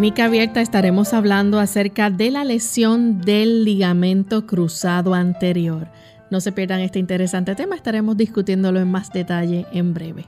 Clínica Abierta estaremos hablando acerca de la lesión del ligamento cruzado anterior. No se pierdan este interesante tema, estaremos discutiéndolo en más detalle en breve.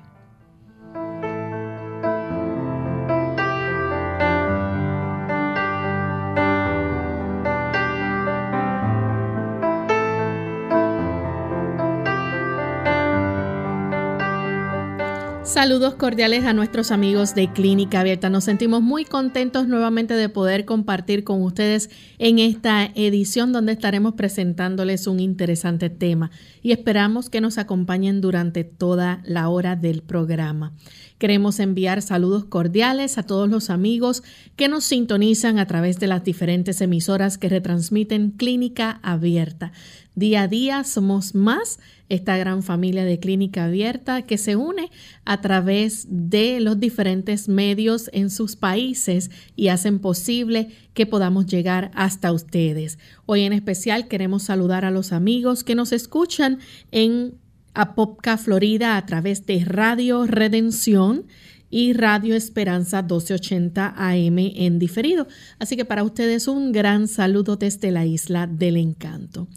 Saludos cordiales a nuestros amigos de Clínica Abierta. Nos sentimos muy contentos nuevamente de poder compartir con ustedes en esta edición donde estaremos presentándoles un interesante tema y esperamos que nos acompañen durante toda la hora del programa. Queremos enviar saludos cordiales a todos los amigos que nos sintonizan a través de las diferentes emisoras que retransmiten Clínica Abierta. Día a día somos más esta gran familia de clínica abierta que se une a través de los diferentes medios en sus países y hacen posible que podamos llegar hasta ustedes. Hoy en especial queremos saludar a los amigos que nos escuchan en Apopka, Florida, a través de Radio Redención y Radio Esperanza 1280 AM en diferido. Así que para ustedes un gran saludo desde la isla del encanto.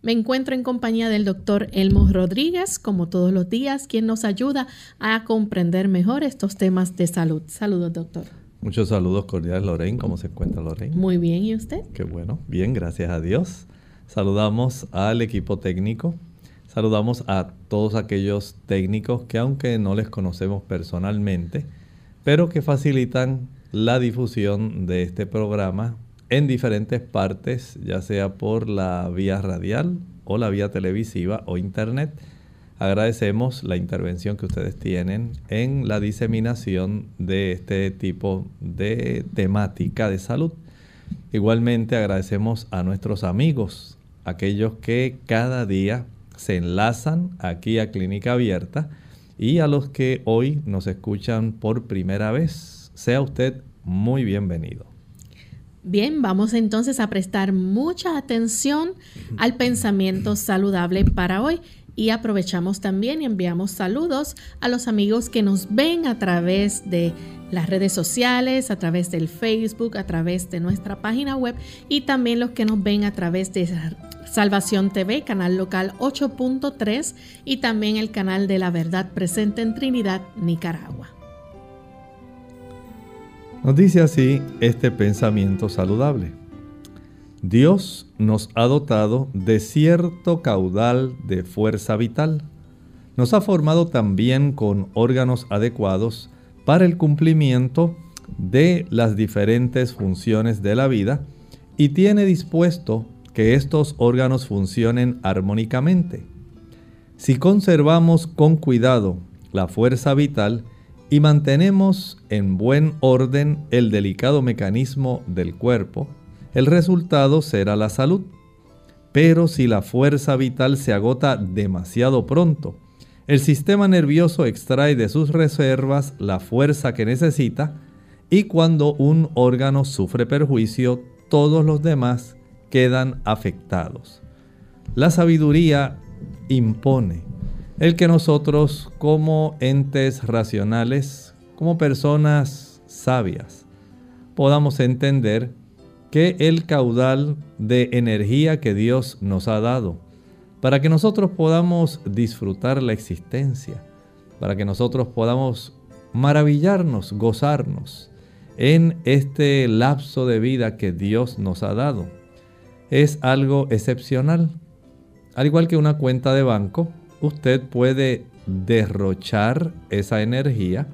Me encuentro en compañía del doctor Elmo Rodríguez, como todos los días, quien nos ayuda a comprender mejor estos temas de salud. Saludos, doctor. Muchos saludos cordiales, Lorraine. ¿Cómo se encuentra, Lorraine? Muy bien, ¿y usted? Qué bueno. Bien, gracias a Dios. Saludamos al equipo técnico. Saludamos a todos aquellos técnicos que aunque no les conocemos personalmente, pero que facilitan la difusión de este programa en diferentes partes, ya sea por la vía radial o la vía televisiva o internet. Agradecemos la intervención que ustedes tienen en la diseminación de este tipo de temática de salud. Igualmente agradecemos a nuestros amigos, aquellos que cada día se enlazan aquí a Clínica Abierta y a los que hoy nos escuchan por primera vez. Sea usted muy bienvenido. Bien, vamos entonces a prestar mucha atención al pensamiento saludable para hoy y aprovechamos también y enviamos saludos a los amigos que nos ven a través de las redes sociales, a través del Facebook, a través de nuestra página web y también los que nos ven a través de Salvación TV, canal local 8.3 y también el canal de la verdad presente en Trinidad, Nicaragua. Nos dice así este pensamiento saludable. Dios nos ha dotado de cierto caudal de fuerza vital. Nos ha formado también con órganos adecuados para el cumplimiento de las diferentes funciones de la vida y tiene dispuesto que estos órganos funcionen armónicamente. Si conservamos con cuidado la fuerza vital y mantenemos en buen orden el delicado mecanismo del cuerpo, el resultado será la salud. Pero si la fuerza vital se agota demasiado pronto, el sistema nervioso extrae de sus reservas la fuerza que necesita y cuando un órgano sufre perjuicio, todos los demás quedan afectados. La sabiduría impone el que nosotros como entes racionales, como personas sabias, podamos entender que el caudal de energía que Dios nos ha dado, para que nosotros podamos disfrutar la existencia, para que nosotros podamos maravillarnos, gozarnos en este lapso de vida que Dios nos ha dado. Es algo excepcional. Al igual que una cuenta de banco, usted puede derrochar esa energía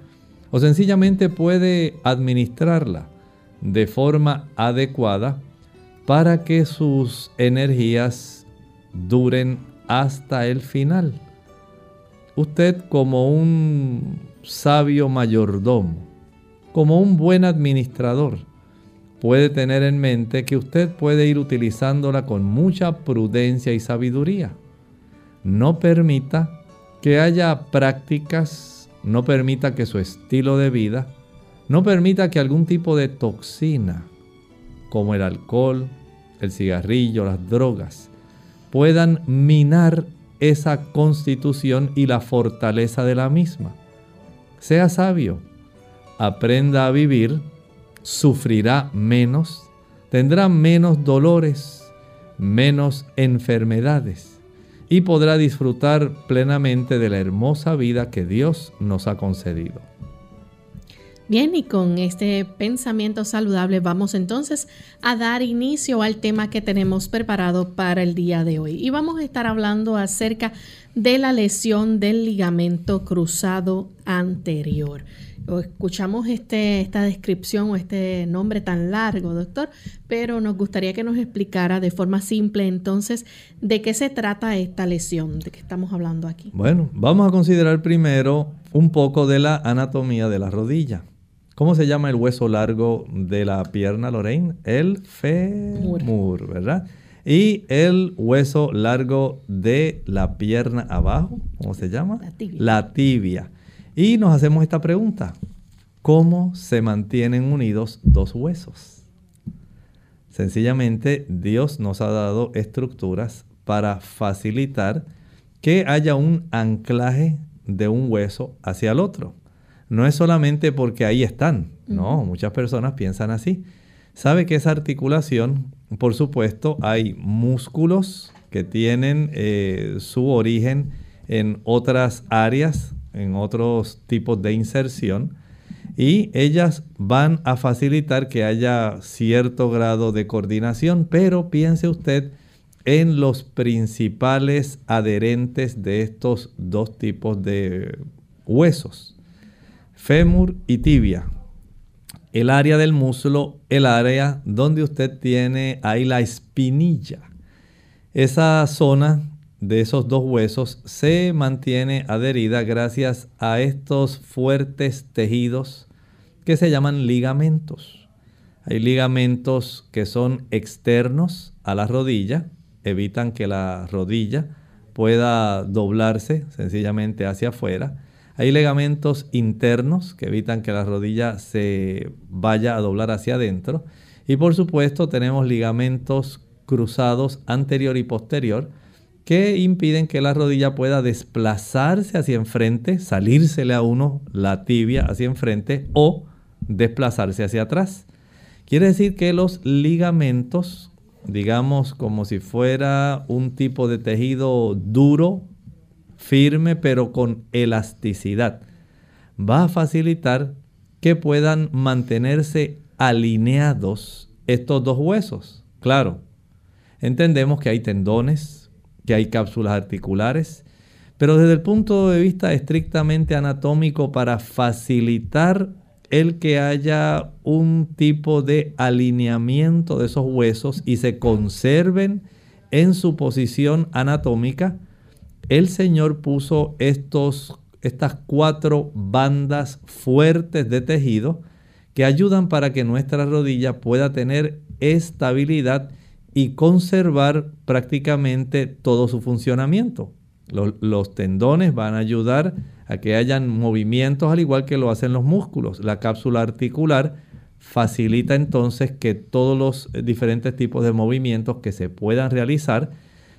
o sencillamente puede administrarla de forma adecuada para que sus energías duren hasta el final. Usted como un sabio mayordomo, como un buen administrador, puede tener en mente que usted puede ir utilizándola con mucha prudencia y sabiduría no permita que haya prácticas, no permita que su estilo de vida, no permita que algún tipo de toxina, como el alcohol, el cigarrillo, las drogas, puedan minar esa constitución y la fortaleza de la misma. Sea sabio, aprenda a vivir, sufrirá menos, tendrá menos dolores, menos enfermedades y podrá disfrutar plenamente de la hermosa vida que Dios nos ha concedido. Bien, y con este pensamiento saludable vamos entonces a dar inicio al tema que tenemos preparado para el día de hoy. Y vamos a estar hablando acerca de la lesión del ligamento cruzado anterior escuchamos este, esta descripción o este nombre tan largo, doctor, pero nos gustaría que nos explicara de forma simple entonces de qué se trata esta lesión, de qué estamos hablando aquí. Bueno, vamos a considerar primero un poco de la anatomía de la rodilla. ¿Cómo se llama el hueso largo de la pierna, Lorraine? El fémur, ¿verdad? Y el hueso largo de la pierna abajo, ¿cómo se llama? La tibia. La tibia. Y nos hacemos esta pregunta. ¿Cómo se mantienen unidos dos huesos? Sencillamente Dios nos ha dado estructuras para facilitar que haya un anclaje de un hueso hacia el otro. No es solamente porque ahí están, no, muchas personas piensan así. Sabe que esa articulación, por supuesto, hay músculos que tienen eh, su origen en otras áreas en otros tipos de inserción y ellas van a facilitar que haya cierto grado de coordinación, pero piense usted en los principales adherentes de estos dos tipos de huesos, fémur y tibia. El área del muslo, el área donde usted tiene ahí la espinilla. Esa zona de esos dos huesos se mantiene adherida gracias a estos fuertes tejidos que se llaman ligamentos. Hay ligamentos que son externos a la rodilla, evitan que la rodilla pueda doblarse sencillamente hacia afuera. Hay ligamentos internos que evitan que la rodilla se vaya a doblar hacia adentro. Y por supuesto tenemos ligamentos cruzados anterior y posterior que impiden que la rodilla pueda desplazarse hacia enfrente, salírsele a uno la tibia hacia enfrente o desplazarse hacia atrás. Quiere decir que los ligamentos, digamos como si fuera un tipo de tejido duro, firme, pero con elasticidad, va a facilitar que puedan mantenerse alineados estos dos huesos. Claro, entendemos que hay tendones, que hay cápsulas articulares, Pero desde el punto de vista estrictamente anatómico, para facilitar el que haya un tipo de alineamiento de esos huesos y se conserven en su posición anatómica, el Señor puso estos, estas cuatro bandas fuertes de tejido que ayudan para que nuestra rodilla pueda tener estabilidad y conservar prácticamente todo su funcionamiento. Los, tendones van a ayudar a que hayan movimientos al igual que lo hacen los músculos. La cápsula articular facilita entonces que todos los diferentes tipos de movimientos que se puedan realizar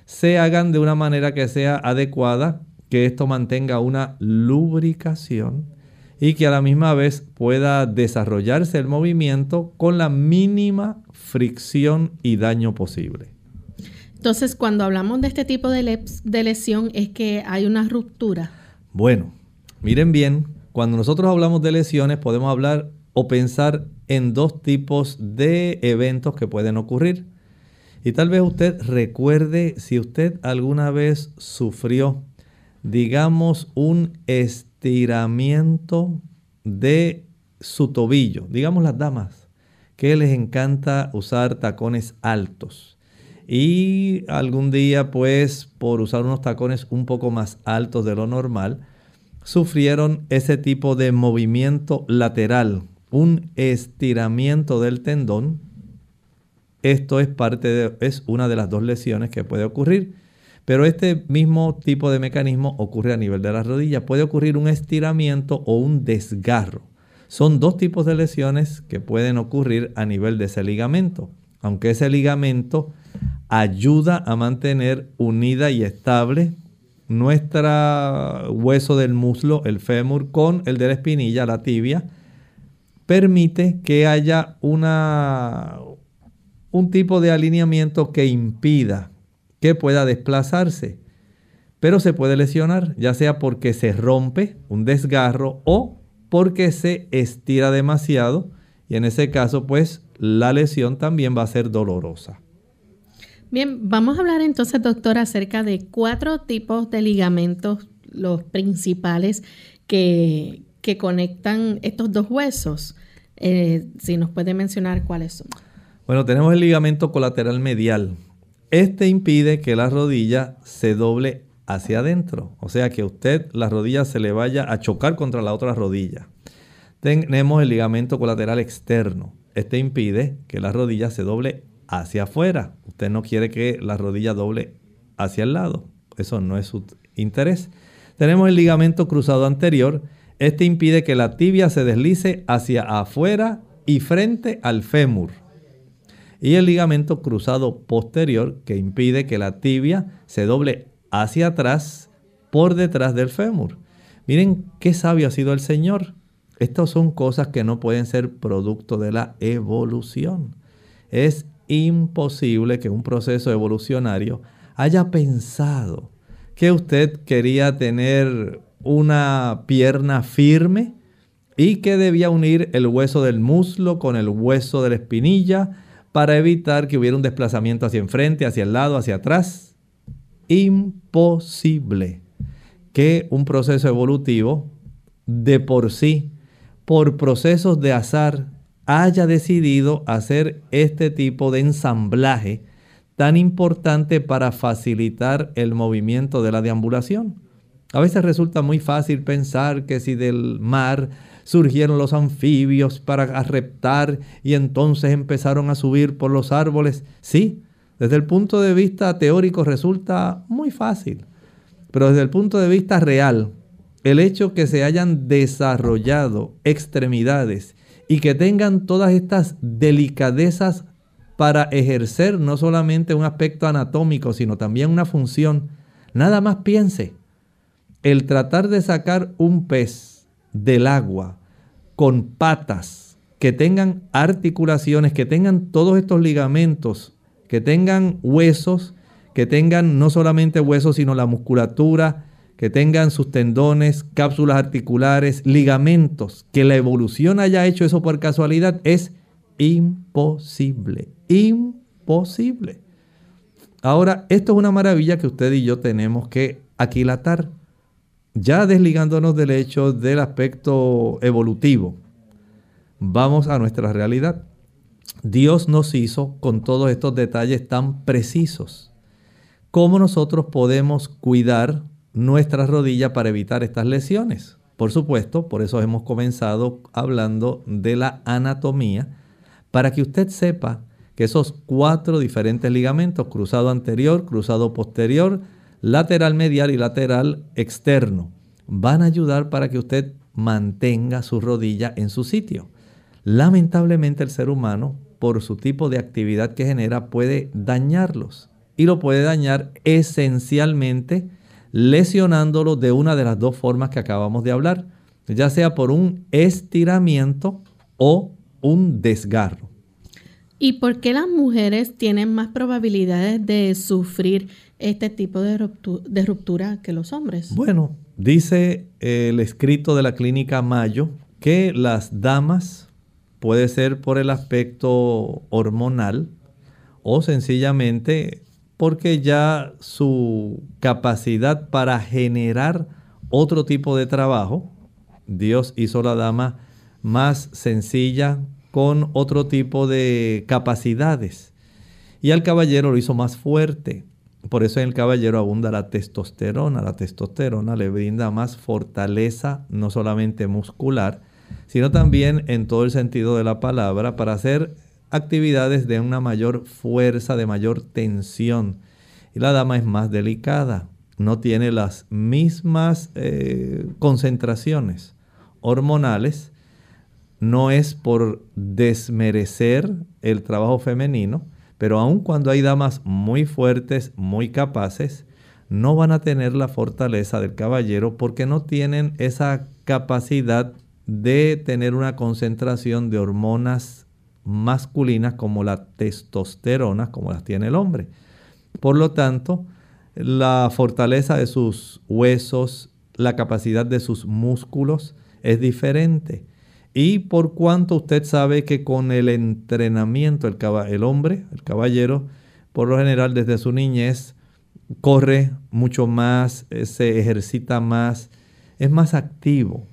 se hagan de una manera que sea adecuada, que esto mantenga una lubricación y que a la misma vez pueda desarrollarse el movimiento con la mínima fricción y daño posible. Entonces, cuando hablamos de este tipo de, lesión, es que hay una ruptura. Bueno, miren bien, cuando nosotros hablamos de lesiones podemos hablar o pensar en dos tipos de eventos que pueden ocurrir. Y tal vez usted recuerde si usted alguna vez sufrió, digamos, un estiramiento de su tobillo, digamos las damas, que les encanta usar tacones altos. Y algún día, pues, por usar unos tacones un poco más altos de lo normal, sufrieron ese tipo de movimiento lateral, un estiramiento del tendón esto es parte de, es una de las dos lesiones que puede ocurrir. Pero este mismo tipo de mecanismo ocurre a nivel de la rodilla. Puede ocurrir un estiramiento o un desgarro. Son dos tipos de lesiones que pueden ocurrir a nivel de ese ligamento. Aunque ese ligamento ayuda a mantener unida y estable nuestro hueso del muslo, el fémur, con el de la espinilla, la tibia, permite que haya una, un tipo de alineamiento que impida que pueda desplazarse. Pero se puede lesionar, ya sea porque se rompe, un desgarro, o porque se estira demasiado. Y en ese caso, pues la lesión también va a ser dolorosa. Bien, vamos a hablar entonces, doctor, acerca de cuatro tipos de ligamentos, los principales que, conectan estos dos huesos. Eh, si nos puede mencionar cuáles son. Bueno, tenemos el ligamento colateral medial. Este impide que la rodilla se doble hacia adentro, o sea que usted la rodilla se le vaya a chocar contra la otra rodilla. Tenemos el ligamento colateral externo. Este impide que la rodilla se doble hacia afuera. Usted no quiere que la rodilla doble hacia el lado. Eso no es su interés. Tenemos el ligamento cruzado anterior. Este impide que la tibia se deslice hacia afuera y frente al fémur y el ligamento cruzado posterior que impide que la tibia se doble hacia atrás por detrás del fémur. Miren qué sabio ha sido el Señor. Estas son cosas que no pueden ser producto de la evolución. Es imposible que un proceso evolucionario haya pensado que usted quería tener una pierna firme y que debía unir el hueso del muslo con el hueso de la espinilla para evitar que hubiera un desplazamiento hacia enfrente, hacia el lado, hacia atrás. Imposible que un proceso evolutivo de por sí, por procesos de azar, haya decidido hacer este tipo de ensamblaje tan importante para facilitar el movimiento de la deambulación. A veces resulta muy fácil pensar que si del mar surgieron los anfibios para reptar y entonces empezaron a subir por los árboles. Sí, desde el punto de vista teórico resulta muy fácil, pero desde el punto de vista real, el hecho que se hayan desarrollado extremidades y que tengan todas estas delicadezas para ejercer no solamente un aspecto anatómico, sino también una función, nada más piense, el tratar de sacar un pez del agua con patas, que tengan articulaciones, que tengan todos estos ligamentos, que tengan huesos, que tengan no solamente huesos, sino la musculatura, que tengan sus tendones, cápsulas articulares, ligamentos, que la evolución haya hecho eso por casualidad, es imposible, imposible. Ahora, esto es una maravilla que usted y yo tenemos que aquilatar. Ya desligándonos del hecho del aspecto evolutivo, vamos a nuestra realidad. Dios nos hizo con todos estos detalles tan precisos. ¿Cómo nosotros podemos cuidar nuestra rodilla para evitar estas lesiones? Por supuesto, por eso hemos comenzado hablando de la anatomía, para que usted sepa que esos cuatro diferentes ligamentos, cruzado anterior, cruzado posterior, lateral medial y lateral externo, van a ayudar para que usted mantenga su rodilla en su sitio. Lamentablemente el ser humano, por su tipo de actividad que genera, puede dañarlos. Y lo puede dañar esencialmente lesionándolo de una de las dos formas que acabamos de hablar, ya sea por un estiramiento o un desgarro. ¿Y por qué las mujeres tienen más probabilidades de sufrir este tipo de ruptura, que los hombres? Bueno, dice el escrito de la clínica Mayo que las damas puede ser por el aspecto hormonal o sencillamente porque ya su capacidad para generar otro tipo de trabajo, Dios hizo la dama más sencilla, con otro tipo de capacidades. Y al caballero lo hizo más fuerte. Por eso en el caballero abunda la testosterona. La testosterona le brinda más fortaleza, no solamente muscular, sino también en todo el sentido de la palabra, para hacer actividades de una mayor fuerza, de mayor tensión. Y la dama es más delicada, no tiene las mismas eh, concentraciones hormonales no es por desmerecer el trabajo femenino, pero aun cuando hay damas muy fuertes, muy capaces, no van a tener la fortaleza del caballero porque no tienen esa capacidad de tener una concentración de hormonas masculinas como la testosterona, como las tiene el hombre. Por lo tanto, la fortaleza de sus huesos, la capacidad de sus músculos es diferente. Y por cuanto usted sabe que con el entrenamiento, el, hombre, el caballero, por lo general desde su niñez, corre mucho más, eh, se ejercita más, es más activo.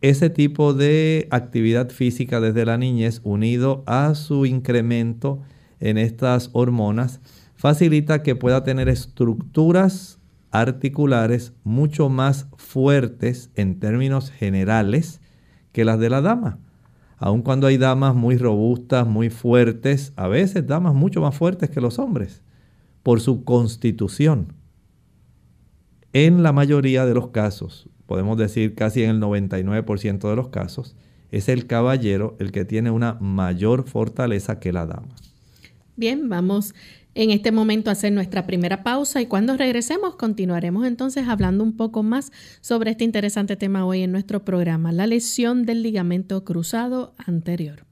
Ese tipo de actividad física desde la niñez, unido a su incremento en estas hormonas, facilita que pueda tener estructuras articulares mucho más fuertes en términos generales que las de la dama. Aun cuando hay damas muy robustas, muy fuertes, a veces damas mucho más fuertes que los hombres, por su constitución. En la mayoría de los casos, podemos decir casi en el 99% de los casos, es el caballero el que tiene una mayor fortaleza que la dama. Bien, vamos en este momento hacer nuestra primera pausa y cuando regresemos continuaremos entonces hablando un poco más sobre este interesante tema hoy en nuestro programa, la lesión del ligamento cruzado anterior.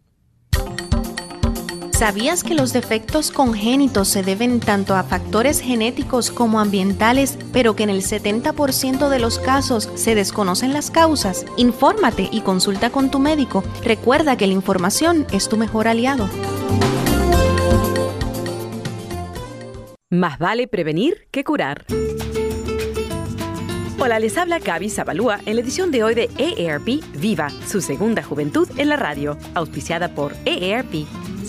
¿Sabías que los defectos congénitos se deben tanto a factores genéticos como ambientales, pero que en el 70% de los casos se desconocen las causas? Infórmate y consulta con tu médico. Recuerda que la información es tu mejor aliado. Más vale prevenir que curar. Hola, les habla Gaby Zabalúa en la edición de hoy de EARP Viva, su segunda juventud en la radio, auspiciada por EARP.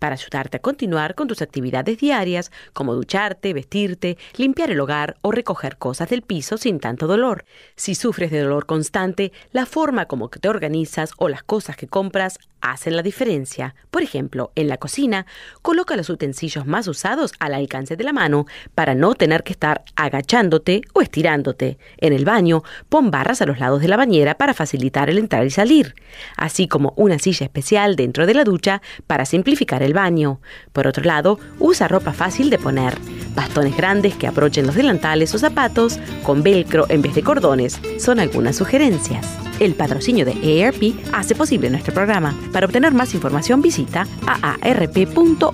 para ayudarte a continuar con tus actividades diarias, como ducharte, vestirte, limpiar el hogar o recoger cosas del piso sin tanto dolor. Si sufres de dolor constante, la forma como te organizas o las cosas que compras hacen la diferencia. Por ejemplo, en la cocina, coloca los utensilios más usados al alcance de la mano para no tener que estar agachándote o estirándote. En el baño, pon barras a los lados de la bañera para facilitar el entrar y salir, así como una silla especial dentro de la ducha para simplificar el baño. Por otro lado, usa ropa fácil de poner. bastones grandes que aprochen los delantales o zapatos, con velcro en vez de cordones, son algunas sugerencias. El patrocinio de AARP hace posible nuestro programa. Para obtener más información visita aarp.org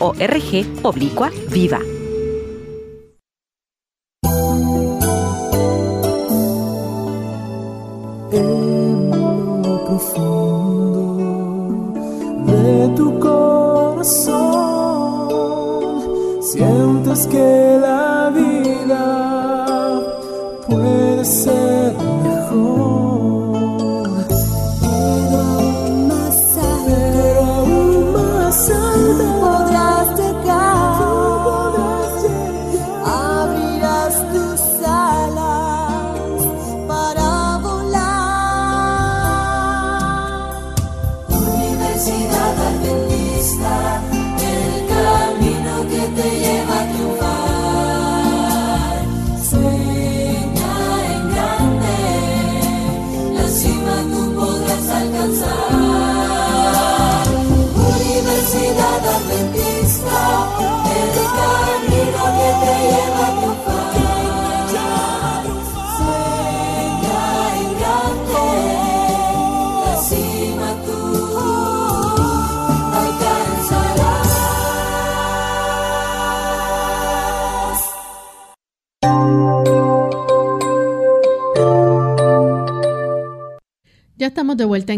oblicua viva.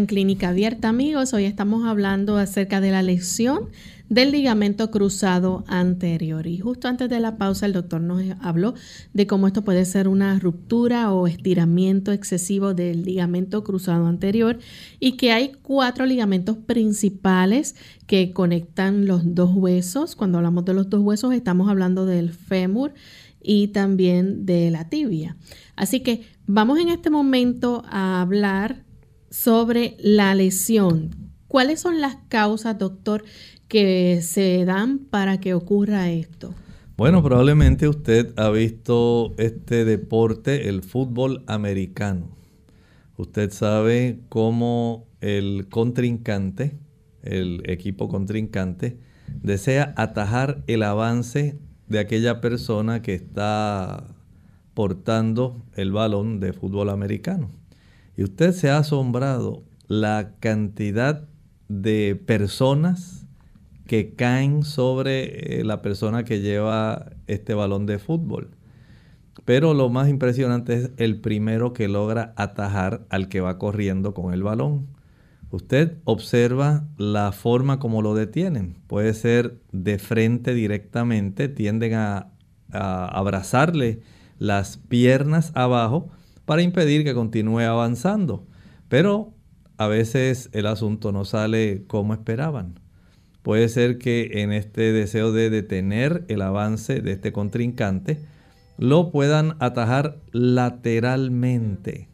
Clínica Abierta, amigos. Hoy estamos hablando acerca de la lesión del ligamento cruzado anterior. Y justo antes de la pausa, el doctor nos habló de cómo esto puede ser una ruptura o estiramiento excesivo del ligamento cruzado anterior y que hay cuatro ligamentos principales que conectan los dos huesos. Cuando hablamos de los dos huesos, estamos hablando del fémur y también de la tibia. Así que vamos en este momento a hablar sobre la lesión. ¿Cuáles son las causas, doctor, que se dan para que ocurra esto? Bueno, probablemente usted ha visto este deporte, el fútbol americano. Usted sabe cómo el contrincante, el equipo contrincante, desea atajar el avance de aquella persona que está portando el balón de fútbol americano. Y usted se ha asombrado la cantidad de personas que caen sobre eh, la persona que lleva este balón de fútbol. Pero lo más impresionante es el primero que logra atajar al que va corriendo con el balón. Usted observa la forma como lo detienen. Puede ser de frente directamente, tienden a, a abrazarle las piernas abajo para impedir que continúe avanzando. Pero a veces el asunto no sale como esperaban. Puede ser que en este deseo de detener el avance de este contrincante, lo puedan atajar lateralmente.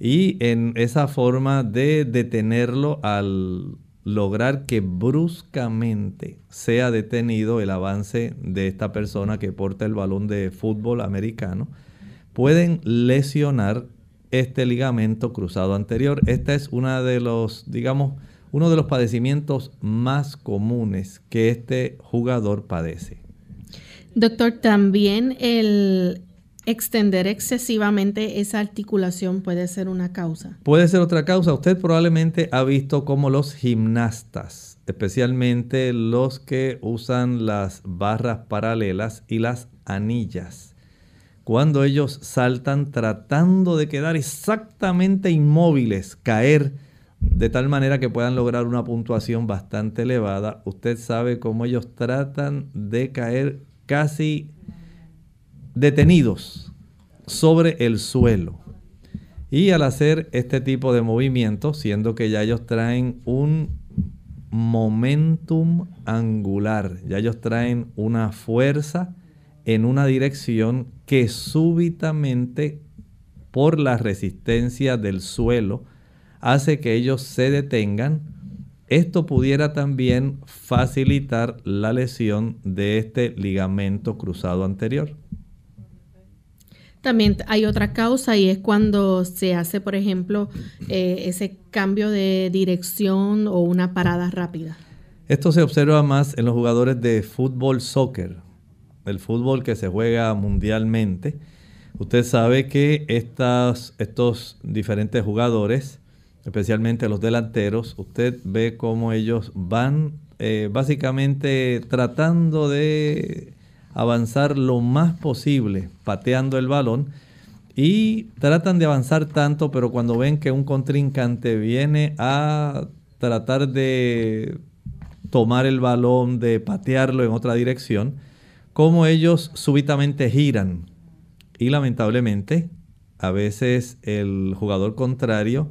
Y en esa forma de detenerlo al lograr que bruscamente sea detenido el avance de esta persona que porta el balón de fútbol americano, pueden lesionar este ligamento cruzado anterior. Esta es una de los, digamos, uno de los padecimientos más comunes que este jugador padece. Doctor, también el extender excesivamente esa articulación puede ser una causa. Puede ser otra causa. Usted probablemente ha visto cómo los gimnastas, especialmente los que usan las barras paralelas y las anillas, cuando ellos saltan tratando de quedar exactamente inmóviles, caer de tal manera que puedan lograr una puntuación bastante elevada, usted sabe cómo ellos tratan de caer casi detenidos sobre el suelo. Y al hacer este tipo de movimientos, siendo que ya ellos traen un momentum angular, ya ellos traen una fuerza en una dirección que súbitamente por la resistencia del suelo hace que ellos se detengan. Esto pudiera también facilitar la lesión de este ligamento cruzado anterior. También hay otra causa y es cuando se hace, por ejemplo, eh, ese cambio de dirección o una parada rápida. Esto se observa más en los jugadores de fútbol, soccer, el fútbol que se juega mundialmente, usted sabe que estas, estos diferentes jugadores, especialmente los delanteros, usted ve cómo ellos van eh, básicamente tratando de avanzar lo más posible, pateando el balón, y tratan de avanzar tanto, pero cuando ven que un contrincante viene a tratar de tomar el balón, de patearlo en otra dirección, como ellos súbitamente giran. Y lamentablemente, a veces el jugador contrario,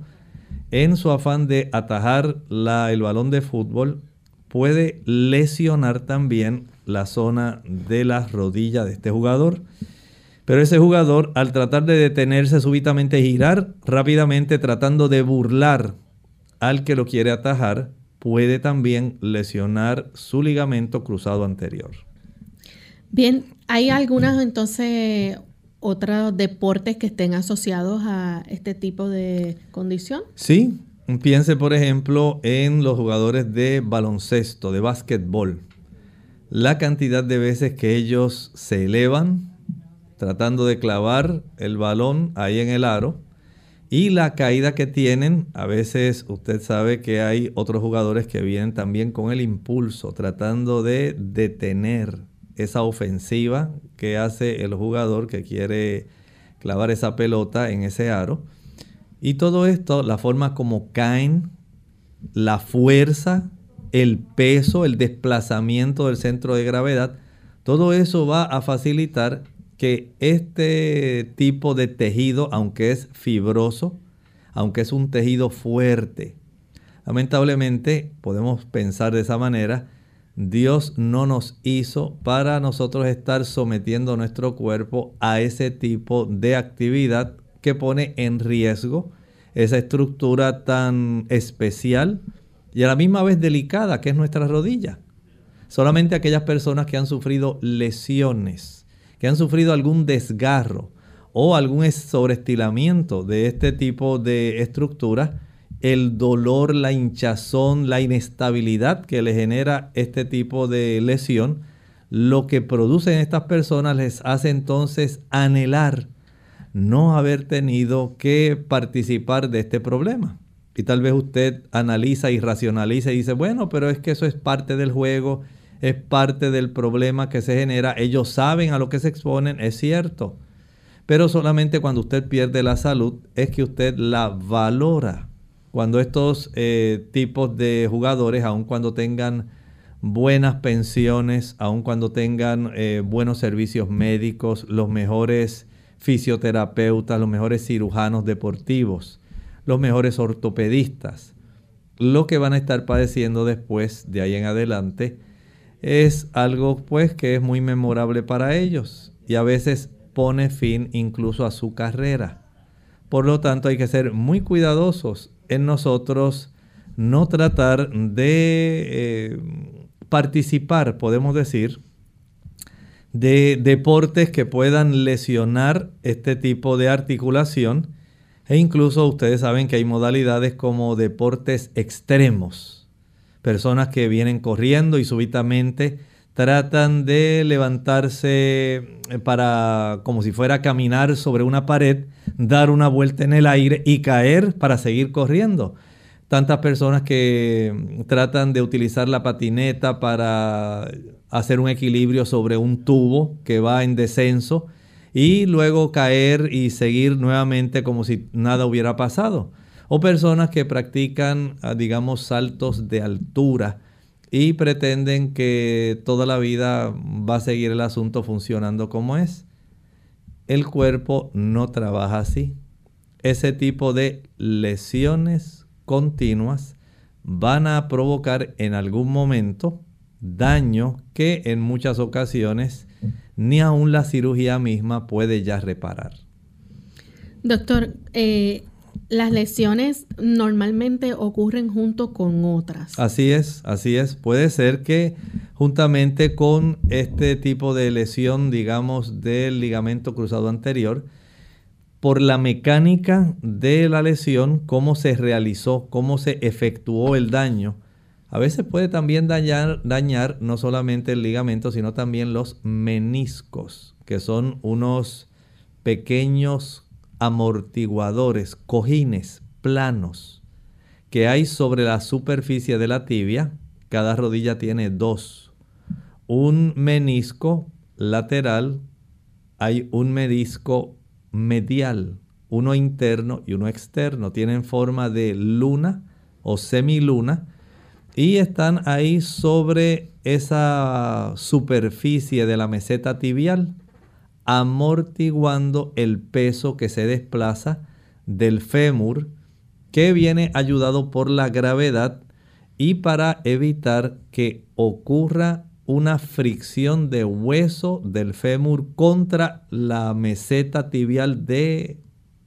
en su afán de atajar el balón de fútbol, puede lesionar también la zona de la rodilla de este jugador. Pero ese jugador, al tratar de detenerse súbitamente, girar rápidamente, tratando de burlar al que lo quiere atajar, puede también lesionar su ligamento cruzado anterior. Bien, ¿hay algunas entonces otros deportes que estén asociados a este tipo de condición? Sí, piense por ejemplo en los jugadores de baloncesto, de básquetbol. La cantidad de veces que ellos se elevan, tratando de clavar el balón ahí en el aro. Y la caída que tienen, a veces usted sabe que hay otros jugadores que vienen también con el impulso, tratando de detener esa ofensiva que hace el jugador que quiere clavar esa pelota en ese aro. Y todo esto, la forma como caen, la fuerza, el peso, el desplazamiento del centro de gravedad, todo eso va a facilitar que este tipo de tejido, aunque es fibroso, aunque es un tejido fuerte, lamentablemente podemos pensar de esa manera, Dios no nos hizo para nosotros estar sometiendo nuestro cuerpo a ese tipo de actividad que pone en riesgo esa estructura tan especial y a la misma vez delicada que es nuestra rodilla. Solamente aquellas personas que han sufrido lesiones que han sufrido algún desgarro o algún sobreestilamiento de este tipo de estructura, el dolor, la hinchazón, la inestabilidad que le genera este tipo de lesión, lo que producen estas personas les hace entonces anhelar no haber tenido que participar de este problema. Y tal vez usted analiza y racionaliza y dice, bueno, pero es que eso es parte del juego es parte del problema que se genera. Ellos saben a lo que se exponen, es cierto. Pero solamente cuando usted pierde la salud es que usted la valora. Cuando estos eh, tipos de jugadores, aun cuando tengan buenas pensiones, aun cuando tengan eh, buenos servicios médicos, los mejores fisioterapeutas, los mejores cirujanos deportivos, los mejores ortopedistas, lo que van a estar padeciendo después de ahí en adelante es algo pues que es muy memorable para ellos y a veces pone fin incluso a su carrera. Por lo tanto hay que ser muy cuidadosos en nosotros no tratar de eh, participar, podemos decir, de deportes que puedan lesionar este tipo de articulación. E incluso ustedes saben que hay modalidades como deportes extremos. Personas que vienen corriendo y súbitamente tratan de levantarse eh, para como si fuera a caminar sobre una pared, dar una vuelta en el aire y caer para seguir corriendo. Tantas personas que tratan de utilizar la patineta para hacer un equilibrio sobre un tubo que va en descenso y luego caer y seguir nuevamente como si nada hubiera pasado o personas que practican, ah, digamos, saltos de altura y pretenden que toda la vida va a seguir el asunto funcionando como es. El cuerpo no trabaja así. Ese tipo de lesiones continuas van a provocar en algún momento daño que en muchas ocasiones ni aún la cirugía misma puede ya reparar. Doctor, eh, las lesiones normalmente ocurren junto con otras. Así es, así es. Puede ser que juntamente con este tipo de lesión, digamos, del ligamento cruzado anterior, por la mecánica de la lesión, cómo se realizó, cómo se efectuó el daño, A veces puede también dañar, dañar no solamente el ligamento, sino también los meniscos, que son unos pequeños amortiguadores, cojines planos que hay sobre la superficie de la tibia. Cada rodilla tiene dos. Un menisco lateral, hay un menisco medial, uno interno y uno externo. Tienen forma de luna o semiluna y están ahí sobre esa superficie de la meseta tibial, amortiguando el peso que se desplaza del fémur, que viene ayudado por la gravedad y para evitar que ocurra una fricción de hueso del fémur contra la meseta tibial de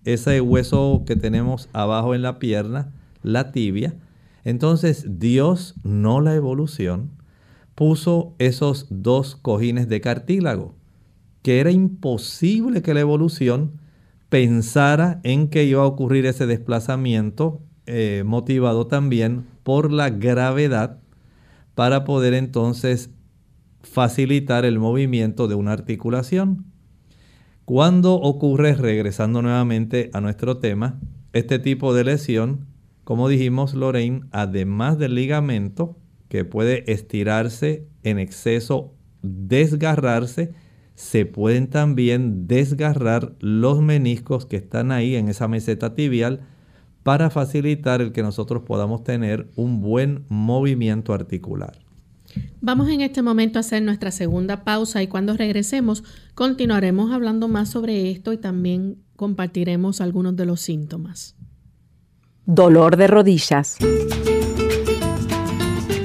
ese hueso que tenemos abajo en la pierna, la tibia. Entonces Dios, no la evolución, puso esos dos cojines de cartílago, que era imposible que la evolución pensara en que iba a ocurrir ese desplazamiento, eh, motivado también por la gravedad, para poder entonces facilitar el movimiento de una articulación. Cuando ocurre, regresando nuevamente a nuestro tema, este tipo de lesión, como dijimos, Lorraine, además del ligamento, que puede estirarse en exceso, desgarrarse, se pueden también desgarrar los meniscos que están ahí en esa meseta tibial para facilitar el que nosotros podamos tener un buen movimiento articular. Vamos en este momento a hacer nuestra segunda pausa y cuando regresemos continuaremos hablando más sobre esto y también compartiremos algunos de los síntomas. Dolor de rodillas.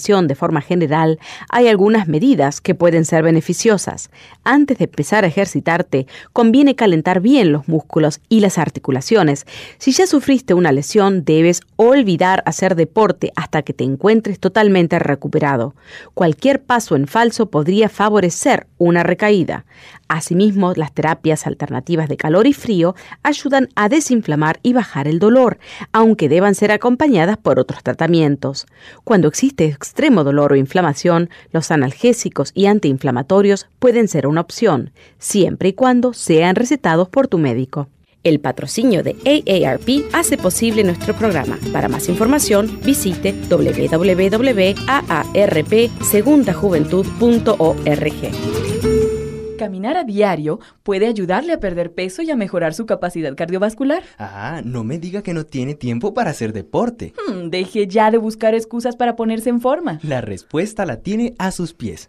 de forma general, hay algunas medidas que pueden ser beneficiosas. Antes de empezar a ejercitarte, conviene calentar bien los músculos y las articulaciones. Si ya sufriste una lesión, debes olvidar hacer deporte hasta que te encuentres totalmente recuperado. Cualquier paso en falso podría favorecer una recaída. Asimismo, las terapias alternativas de calor y frío ayudan a desinflamar y bajar el dolor, aunque deban ser acompañadas por otros tratamientos. Cuando existe extremo dolor o inflamación, los analgésicos y antiinflamatorios pueden ser una opción, siempre y cuando sean recetados por tu médico. El patrocinio de AARP hace posible nuestro programa. Para más información, visite www.aarpsegundajuventud.org. Caminar a diario puede ayudarle a perder peso y a mejorar su capacidad cardiovascular. Ah, no me diga que no tiene tiempo para hacer deporte. Hmm, deje ya de buscar excusas para ponerse en forma. La respuesta la tiene a sus pies.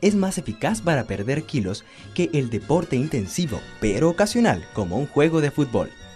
es más eficaz para perder kilos que el deporte intensivo, pero ocasional, como un juego de fútbol.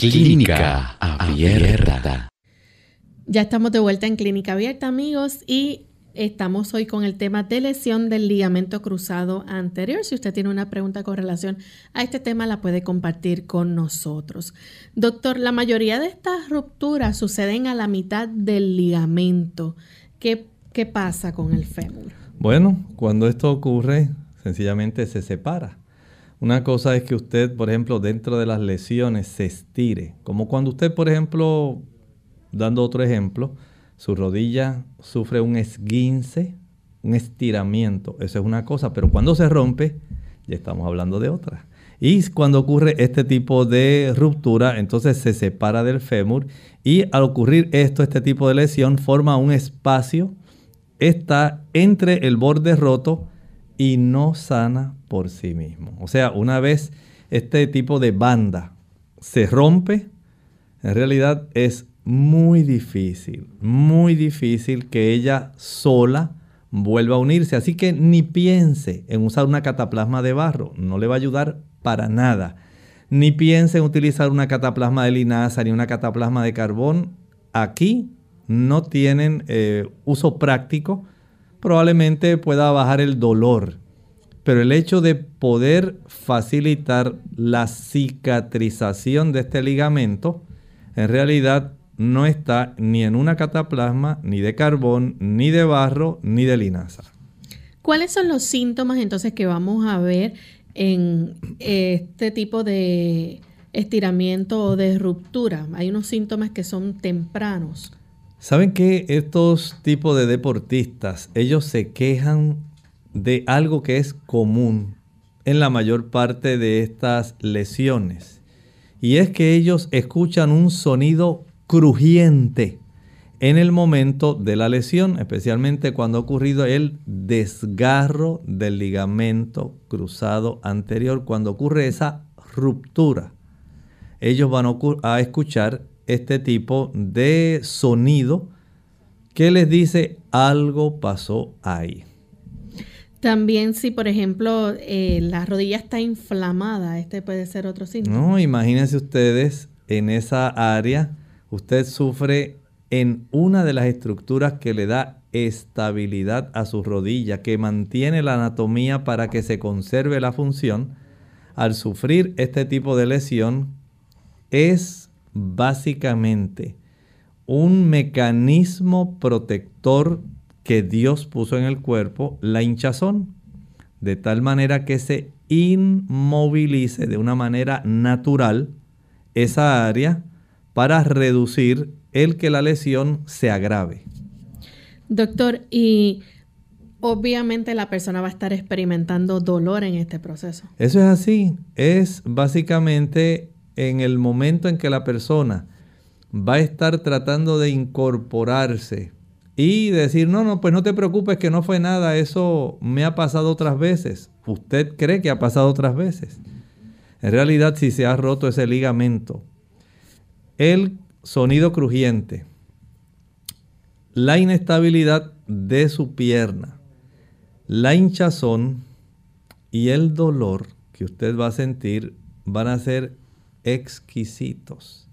Clínica Abierta. Ya estamos de vuelta en Clínica Abierta, amigos, y estamos hoy con el tema de lesión del ligamento cruzado anterior. Si usted tiene una pregunta con relación a este tema, la puede compartir con nosotros. Doctor, la mayoría de estas rupturas suceden a la mitad del ligamento. ¿Qué, qué pasa con el fémur? Bueno, cuando esto ocurre, sencillamente se separa. Una cosa es que usted, por ejemplo, dentro de las lesiones se estire. Como cuando usted, por ejemplo, dando otro ejemplo, su rodilla sufre un esguince, un estiramiento. Eso es una cosa, pero cuando se rompe, ya estamos hablando de otra. Y cuando ocurre este tipo de ruptura, entonces se separa del fémur y al ocurrir esto, este tipo de lesión, forma un espacio, está entre el borde roto y no sana por sí mismo. O sea, una vez este tipo de banda se rompe, en realidad es muy difícil, muy difícil que ella sola vuelva a unirse. Así que ni piense en usar una cataplasma de barro, no le va a ayudar para nada. Ni piense en utilizar una cataplasma de linaza ni una cataplasma de carbón. Aquí no tienen eh, uso práctico probablemente pueda bajar el dolor. Pero el hecho de poder facilitar la cicatrización de este ligamento, en realidad no está ni en una cataplasma, ni de carbón, ni de barro, ni de linaza. ¿Cuáles son los síntomas entonces que vamos a ver en este tipo de estiramiento o de ruptura? Hay unos síntomas que son tempranos. ¿Saben que estos tipos de deportistas, ellos se quejan de algo que es común en la mayor parte de estas lesiones? Y es que ellos escuchan un sonido crujiente en el momento de la lesión, especialmente cuando ha ocurrido el desgarro del ligamento cruzado anterior, cuando ocurre esa ruptura. Ellos van a escuchar este tipo de sonido que les dice algo pasó ahí. También si, por ejemplo, eh, la rodilla está inflamada, este puede ser otro síntoma. No, imagínense ustedes en esa área, usted sufre en una de las estructuras que le da estabilidad a su rodilla, que mantiene la anatomía para que se conserve la función. Al sufrir este tipo de lesión, es básicamente un mecanismo protector que Dios puso en el cuerpo, la hinchazón, de tal manera que se inmovilice de una manera natural esa área para reducir el que la lesión se agrave. Doctor, y obviamente la persona va a estar experimentando dolor en este proceso. Eso es así, es básicamente en el momento en que la persona va a estar tratando de incorporarse y decir, no, no, pues no te preocupes que no fue nada, eso me ha pasado otras veces. Usted cree que ha pasado otras veces. En realidad, si se ha roto ese ligamento, el sonido crujiente, la inestabilidad de su pierna, la hinchazón y el dolor que usted va a sentir van a ser exquisitos.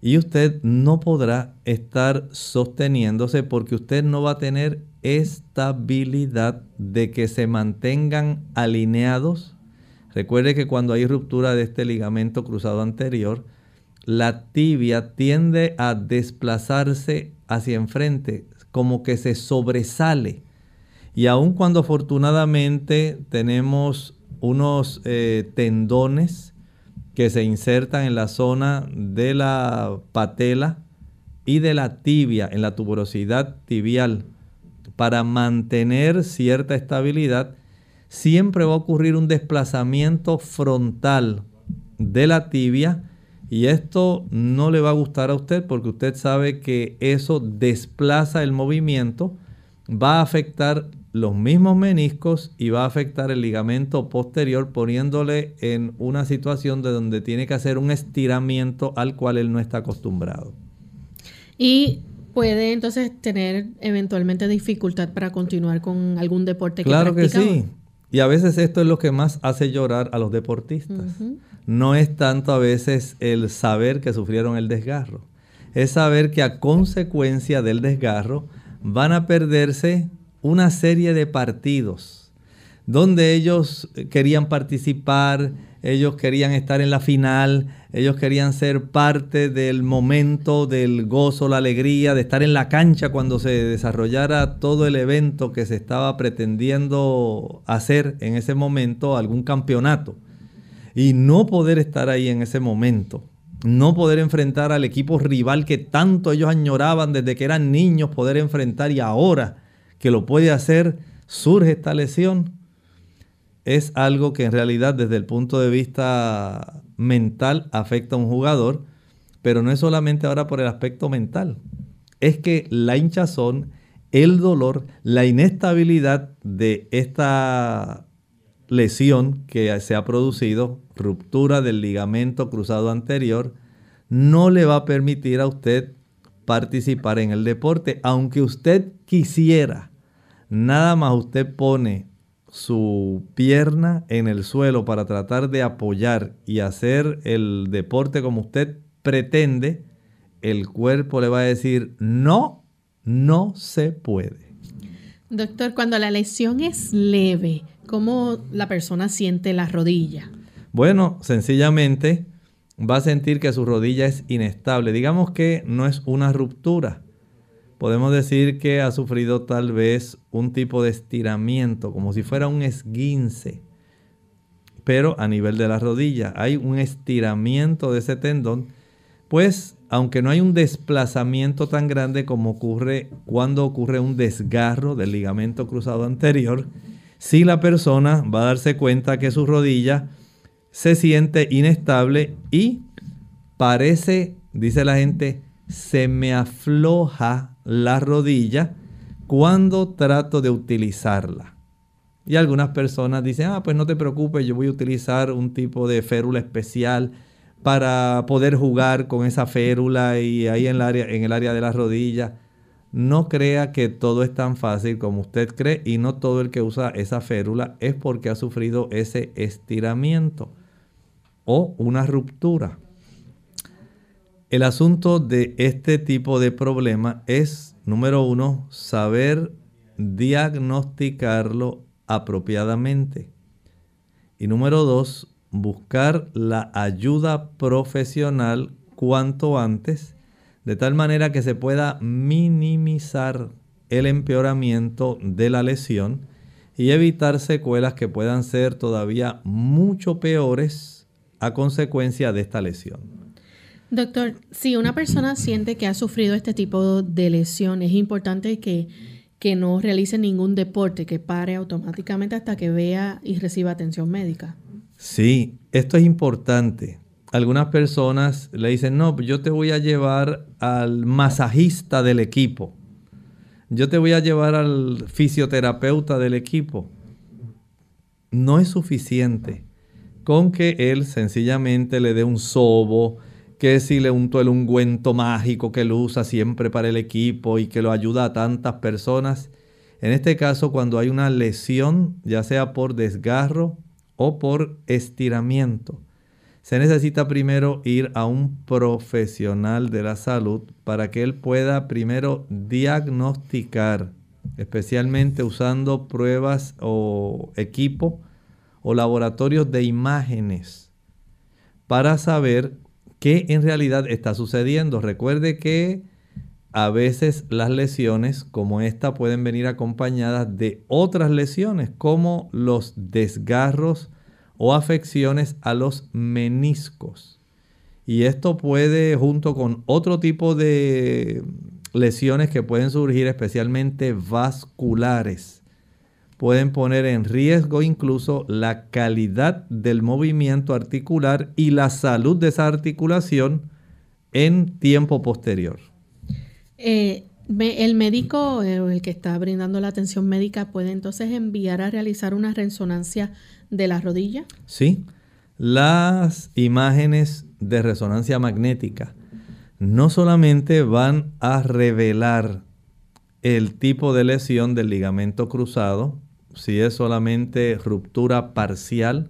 Y usted no podrá estar sosteniéndose porque usted no va a tener estabilidad de que se mantengan alineados. Recuerde que cuando hay ruptura de este ligamento cruzado anterior, la tibia tiende a desplazarse hacia enfrente, como que se sobresale. Y aun cuando afortunadamente tenemos unos eh, tendones que se insertan en la zona de la patela y de la tibia, en la tuberosidad tibial, para mantener cierta estabilidad, siempre va a ocurrir un desplazamiento frontal de la tibia Y esto no le va a gustar a usted porque usted sabe que eso desplaza el movimiento, va a afectar los mismos meniscos y va a afectar el ligamento posterior poniéndole en una situación de donde tiene que hacer un estiramiento al cual él no está acostumbrado. Y puede entonces tener eventualmente dificultad para continuar con algún deporte que Claro que sí. Y a veces esto es lo que más hace llorar a los deportistas. No es tanto a veces el saber que sufrieron el desgarro. Es saber que a consecuencia del desgarro van a perderse una serie de partidos donde ellos querían participar, ellos querían estar en la final, ellos querían ser parte del momento, del gozo, la alegría, de estar en la cancha cuando se desarrollara todo el evento que se estaba pretendiendo hacer en ese momento, algún campeonato. Y no poder estar ahí en ese momento, no poder enfrentar al equipo rival que tanto ellos añoraban desde que eran niños, poder enfrentar y ahora que lo puede hacer, surge esta lesión, es algo que en realidad desde el punto de vista mental afecta a un jugador, pero no es solamente ahora por el aspecto mental, es que la hinchazón, el dolor, la inestabilidad de esta lesión que se ha producido, ruptura del ligamento cruzado anterior, no le va a permitir a usted participar en el deporte, aunque usted quisiera Nada más usted pone su pierna en el suelo para tratar de apoyar y hacer el deporte como usted pretende, el cuerpo le va a decir, no, no se puede. Doctor, cuando la lesión es leve, ¿cómo la persona siente la rodilla? Bueno, sencillamente va a sentir que su rodilla es inestable. Digamos que no es una ruptura, podemos decir que ha sufrido tal vez un tipo de estiramiento, como si fuera un esguince, pero a nivel de la rodilla. Hay un estiramiento de ese tendón, pues aunque no hay un desplazamiento tan grande como ocurre cuando ocurre un desgarro del ligamento cruzado anterior, si la persona va a darse cuenta que su rodilla se siente inestable y parece, dice la gente, se me afloja la rodilla cuando trato de utilizarla. Y algunas personas dicen, ah, pues no te preocupes, yo voy a utilizar un tipo de férula especial para poder jugar con esa férula y ahí en el área, en el área de la rodilla. No crea que todo es tan fácil como usted cree y no todo el que usa esa férula es porque ha sufrido ese estiramiento o una ruptura. El asunto de este tipo de problema es, número uno, saber diagnosticarlo apropiadamente. Y número dos, buscar la ayuda profesional cuanto antes, de tal manera que se pueda minimizar el empeoramiento de la lesión y evitar secuelas que puedan ser todavía mucho peores a consecuencia de esta lesión. Doctor, si una persona siente que ha sufrido este tipo de lesión, es importante que, que no realice ningún deporte, que pare automáticamente hasta que vea y reciba atención médica. Sí, esto es importante. Algunas personas le dicen, no, yo te voy a llevar al masajista del equipo. Yo te voy a llevar al fisioterapeuta del equipo. No es suficiente con que él sencillamente le dé un sobo, que si le unto el ungüento mágico que él usa siempre para el equipo y que lo ayuda a tantas personas. En este caso, cuando hay una lesión, ya sea por desgarro o por estiramiento, se necesita primero ir a un profesional de la salud para que él pueda primero diagnosticar, especialmente usando pruebas o equipo o laboratorios de imágenes, para saber qué en realidad está sucediendo. Recuerde que a veces las lesiones como esta pueden venir acompañadas de otras lesiones como los desgarros o afecciones a los meniscos. Y esto puede, junto con otro tipo de lesiones que pueden surgir, especialmente vasculares, pueden poner en riesgo incluso la calidad del movimiento articular y la salud de esa articulación en tiempo posterior. Eh, el médico, eh, el que está brindando la atención médica, puede entonces enviar a realizar una resonancia de la rodilla. Sí, las imágenes de resonancia magnética no solamente van a revelar el tipo de lesión del ligamento cruzado, si es solamente ruptura parcial,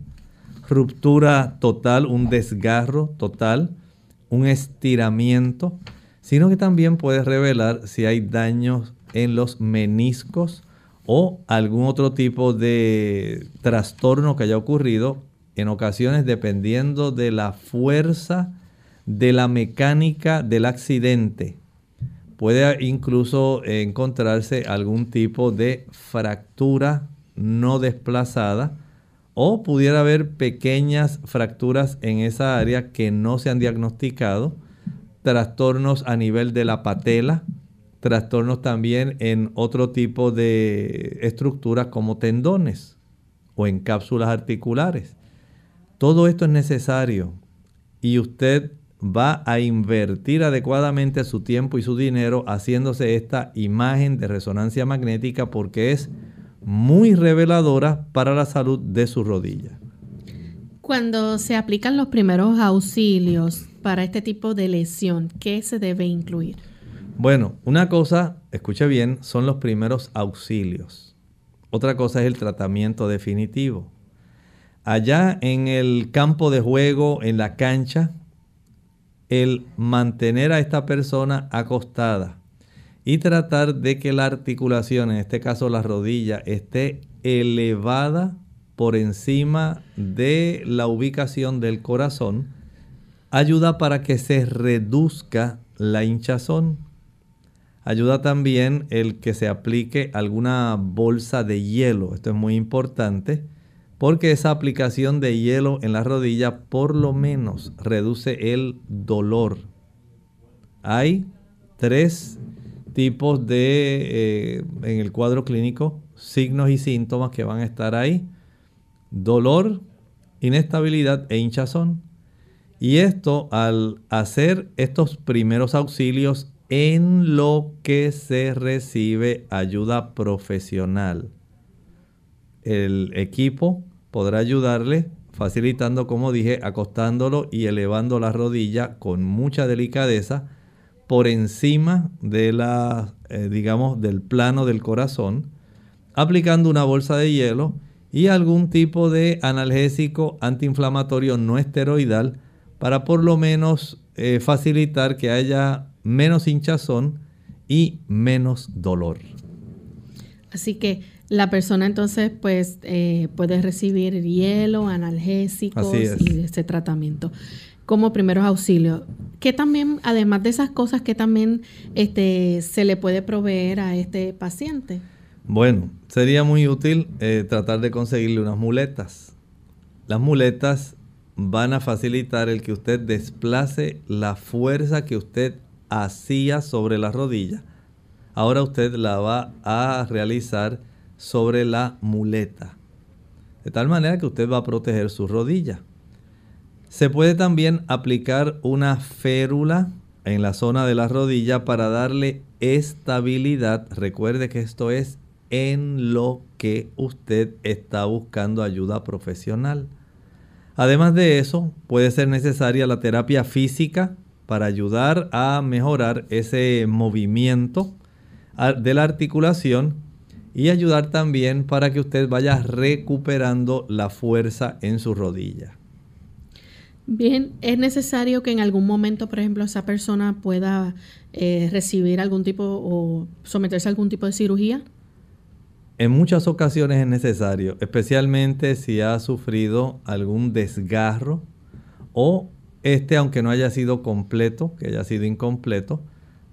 ruptura total, un desgarro total, un estiramiento, sino que también puede revelar si hay daños en los meniscos o algún otro tipo de trastorno que haya ocurrido, en ocasiones dependiendo de la fuerza de la mecánica del accidente. Puede incluso encontrarse algún tipo de fractura no desplazada o pudiera haber pequeñas fracturas en esa área que no se han diagnosticado trastornos a nivel de la patela, trastornos también en otro tipo de estructuras como tendones o en cápsulas articulares. Todo esto es necesario y usted va a invertir adecuadamente su tiempo y su dinero haciéndose esta imagen de resonancia magnética porque es muy reveladora para la salud de su rodilla. Cuando se aplican los primeros auxilios para este tipo de lesión, ¿qué se debe incluir? Bueno, una cosa, escuche bien, son los primeros auxilios. Otra cosa es el tratamiento definitivo. Allá en el campo de juego, en la cancha, el mantener a esta persona acostada y tratar de que la articulación, en este caso la rodilla, esté elevada por encima de la ubicación del corazón ayuda para que se reduzca la hinchazón. Ayuda también el que se aplique alguna bolsa de hielo. Esto es muy importante porque esa aplicación de hielo en la rodilla por lo menos reduce el dolor. Hay tres tipos de, eh, en el cuadro clínico, signos y síntomas que van a estar ahí dolor, inestabilidad e hinchazón. Y esto al hacer estos primeros auxilios en lo que se recibe ayuda profesional. El equipo podrá ayudarle facilitando, como dije, acostándolo y elevando la rodilla con mucha delicadeza por encima de la, eh, digamos, del plano del corazón, aplicando una bolsa de hielo y algún tipo de analgésico antiinflamatorio no esteroidal para por lo menos eh, facilitar que haya menos hinchazón y menos dolor. Así que la persona entonces pues eh, puede recibir hielo, analgésicos y ese tratamiento como primeros auxilios. ¿Qué también, además de esas cosas, que también este, se le puede proveer a este paciente? Bueno, sería muy útil eh, tratar de conseguirle unas muletas. Las muletas van a facilitar el que usted desplace la fuerza que usted hacía sobre la rodilla. Ahora usted la va a realizar sobre la muleta. De tal manera que usted va a proteger su rodilla. Se puede también aplicar una férula en la zona de la rodilla para darle estabilidad. Recuerde que esto es en lo que usted está buscando ayuda profesional. Además de eso, puede ser necesaria la terapia física para ayudar a mejorar ese movimiento de la articulación y ayudar también para que usted vaya recuperando la fuerza en su rodilla. Bien, ¿es necesario que en algún momento, por ejemplo, esa persona pueda eh, recibir algún tipo o someterse a algún tipo de cirugía? En muchas ocasiones es necesario, especialmente si ha sufrido algún desgarro o este, aunque no haya sido completo, que haya sido incompleto,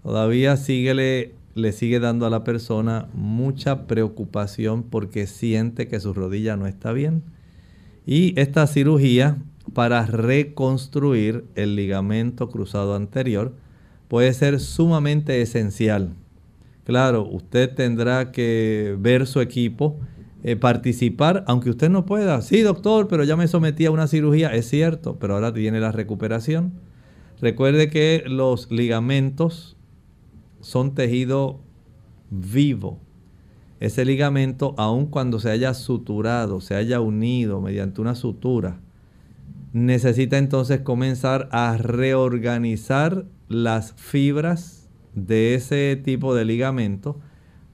todavía le sigue dando a la persona mucha preocupación porque siente que su rodilla no está bien. Y esta cirugía para reconstruir el ligamento cruzado anterior puede ser sumamente esencial Claro, usted tendrá que ver su equipo eh, participar, aunque usted no pueda. Sí, doctor, pero ya me sometí a una cirugía, es cierto, pero ahora tiene la recuperación. Recuerde que los ligamentos son tejido vivo. Ese ligamento, aun cuando se haya suturado, se haya unido mediante una sutura, necesita entonces comenzar a reorganizar las fibras de ese tipo de ligamento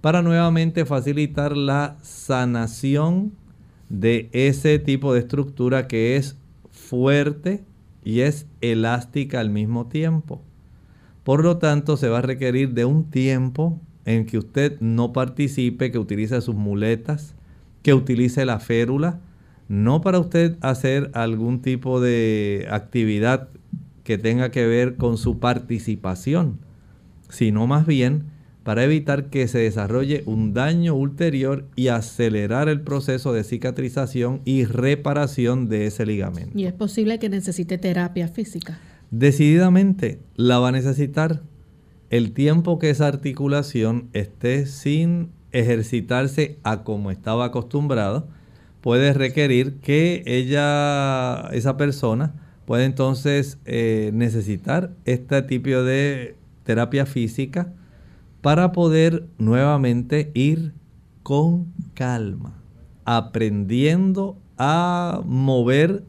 para nuevamente facilitar la sanación de ese tipo de estructura que es fuerte y es elástica al mismo tiempo. Por lo tanto, se va a requerir de un tiempo en que usted no participe, que utilice sus muletas, que utilice la férula, no para usted hacer algún tipo de actividad que tenga que ver con su participación, sino más bien para evitar que se desarrolle un daño ulterior y acelerar el proceso de cicatrización y reparación de ese ligamento. Y es posible que necesite terapia física. Decididamente la va a necesitar el tiempo que esa articulación esté sin ejercitarse a como estaba acostumbrado, puede requerir que ella, esa persona, puede entonces eh, necesitar este tipo de terapia física para poder nuevamente ir con calma, aprendiendo a mover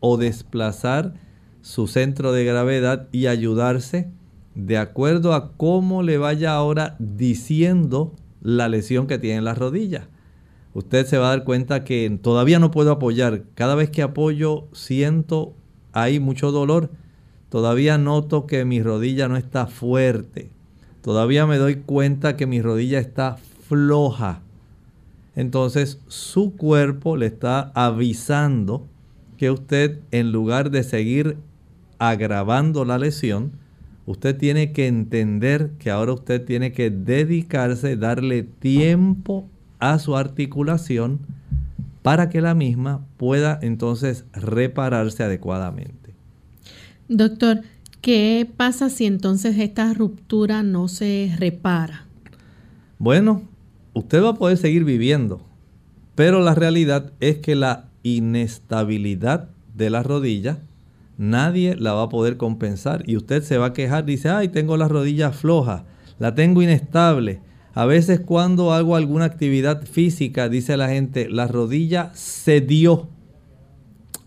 o desplazar su centro de gravedad y ayudarse de acuerdo a cómo le vaya ahora diciendo la lesión que tiene en la rodilla. Usted se va a dar cuenta que todavía no puedo apoyar. Cada vez que apoyo siento ahí mucho dolor. Todavía noto que mi rodilla no está fuerte. Todavía me doy cuenta que mi rodilla está floja. Entonces su cuerpo le está avisando que usted en lugar de seguir agravando la lesión, usted tiene que entender que ahora usted tiene que dedicarse, darle tiempo a su articulación para que la misma pueda entonces repararse adecuadamente. Doctor, ¿qué pasa si entonces esta ruptura no se repara? Bueno, usted va a poder seguir viviendo, pero la realidad es que la inestabilidad de la rodilla nadie la va a poder compensar. Y usted se va a quejar, dice, ay, tengo la rodilla floja, la tengo inestable. A veces cuando hago alguna actividad física, dice la gente, la rodilla se dio.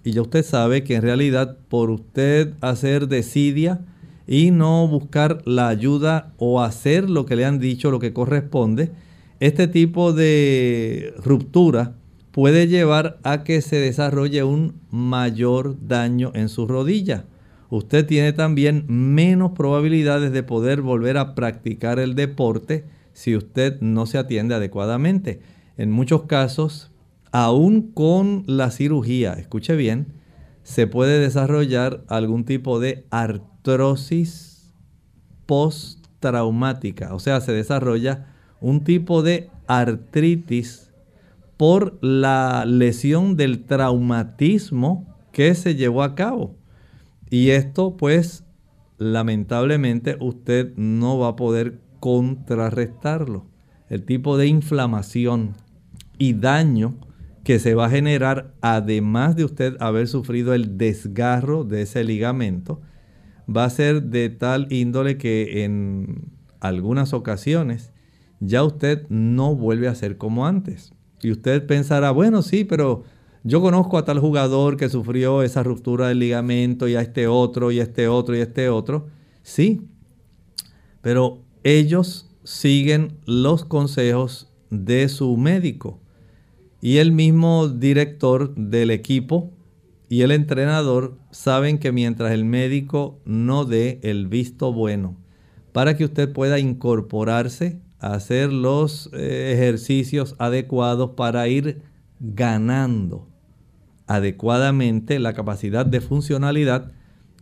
Y ya usted sabe que en realidad por usted hacer desidia y no buscar la ayuda o hacer lo que le han dicho, lo que corresponde, este tipo de ruptura puede llevar a que se desarrolle un mayor daño en su rodilla. Usted tiene también menos probabilidades de poder volver a practicar el deporte si usted no se atiende adecuadamente. En muchos casos, aún con la cirugía, escuche bien, se puede desarrollar algún tipo de artrosis postraumática, o sea, se desarrolla un tipo de artritis por la lesión del traumatismo que se llevó a cabo. Y esto pues lamentablemente usted no va a poder contrarrestarlo. El tipo de inflamación y daño que se va a generar además de usted haber sufrido el desgarro de ese ligamento, va a ser de tal índole que en algunas ocasiones ya usted no vuelve a ser como antes. Y usted pensará, bueno, sí, pero yo conozco a tal jugador que sufrió esa ruptura del ligamento y a este otro y a este otro y a este otro. Sí, pero ellos siguen los consejos de su médico. Y el mismo director del equipo y el entrenador saben que mientras el médico no dé el visto bueno para que usted pueda incorporarse hacer los eh, ejercicios adecuados para ir ganando adecuadamente la capacidad de funcionalidad,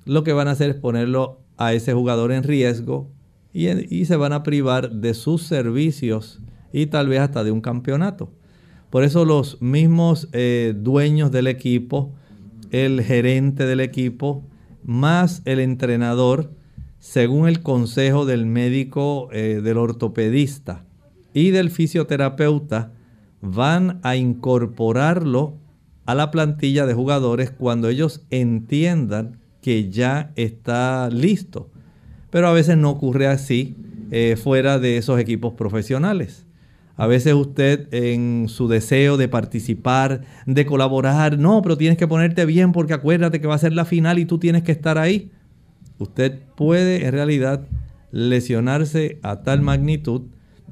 lo que van a hacer es ponerlo a ese jugador en riesgo y, se van a privar de sus servicios y tal vez hasta de un campeonato. Por eso los mismos eh, dueños del equipo, el gerente del equipo, más el entrenador, según el consejo del médico, eh, del ortopedista y del fisioterapeuta, van a incorporarlo a la plantilla de jugadores cuando ellos entiendan que ya está listo. Pero a veces no ocurre así eh, fuera de esos equipos profesionales. A veces usted en su deseo de participar, de colaborar, no, pero tienes que ponerte bien porque acuérdate que va a ser la final y tú tienes que estar ahí. Usted puede en realidad lesionarse a tal magnitud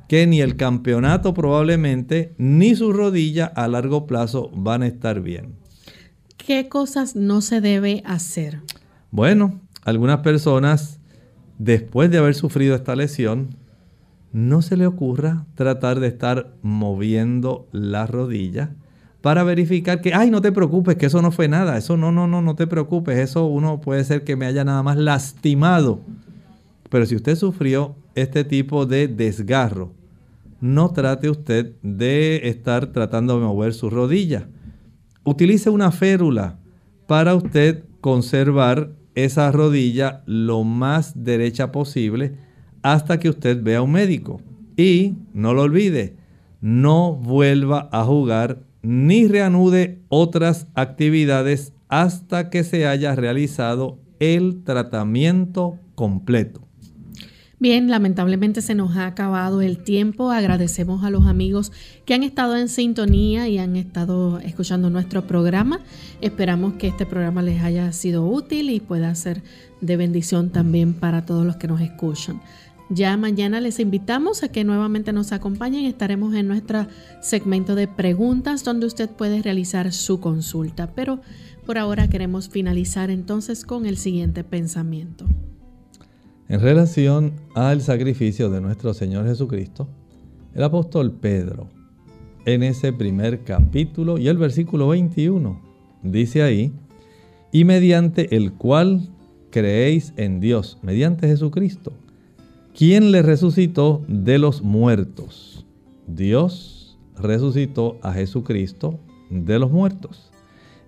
que ni el campeonato probablemente ni su rodilla a largo plazo van a estar bien. ¿Qué cosas no se debe hacer? Bueno, algunas personas después de haber sufrido esta lesión no se le ocurra tratar de estar moviendo la rodilla para verificar que, ay, no te preocupes, que eso no fue nada, eso no, no, no, no te preocupes, eso uno puede ser que me haya nada más lastimado. Pero si usted sufrió este tipo de desgarro, no trate usted de estar tratando de mover su rodilla. Utilice una férula para usted conservar esa rodilla lo más derecha posible hasta que usted vea a un médico. Y no lo olvide, no vuelva a jugar ni reanude otras actividades hasta que se haya realizado el tratamiento completo. Bien, lamentablemente se nos ha acabado el tiempo. Agradecemos a los amigos que han estado en sintonía y han estado escuchando nuestro programa. Esperamos que este programa les haya sido útil y pueda ser de bendición también para todos los que nos escuchan. Ya mañana les invitamos a que nuevamente nos acompañen. Estaremos en nuestro segmento de preguntas donde usted puede realizar su consulta. Pero por ahora queremos finalizar entonces con el siguiente pensamiento. En relación al sacrificio de nuestro Señor Jesucristo, el apóstol Pedro, en ese primer capítulo y el versículo 21, dice ahí, y mediante el cual creéis en Dios, mediante Jesucristo ¿Quién le resucitó de los muertos? Dios resucitó a Jesucristo de los muertos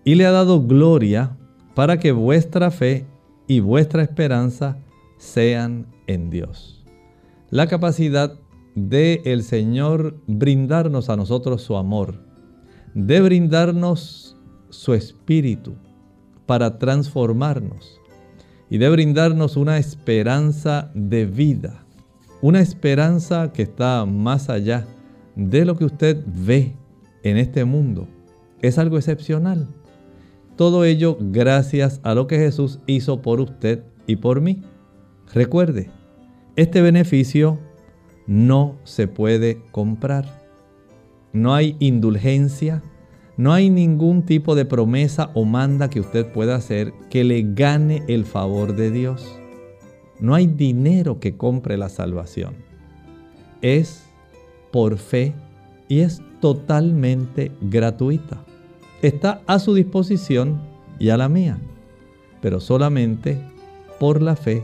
y le ha dado gloria para que vuestra fe y vuestra esperanza sean en Dios. La capacidad de el Señor brindarnos a nosotros su amor, de brindarnos su espíritu para transformarnos, y de brindarnos una esperanza de vida, una esperanza que está más allá de lo que usted ve en este mundo. Es algo excepcional. Todo ello gracias a lo que Jesús hizo por usted y por mí. Recuerde, este beneficio no se puede comprar. No hay indulgencia, no hay ningún tipo de promesa o manda que usted pueda hacer que le gane el favor de Dios. No hay dinero que compre la salvación. Es por fe y es totalmente gratuita. Está a su disposición y a la mía, pero solamente por la fe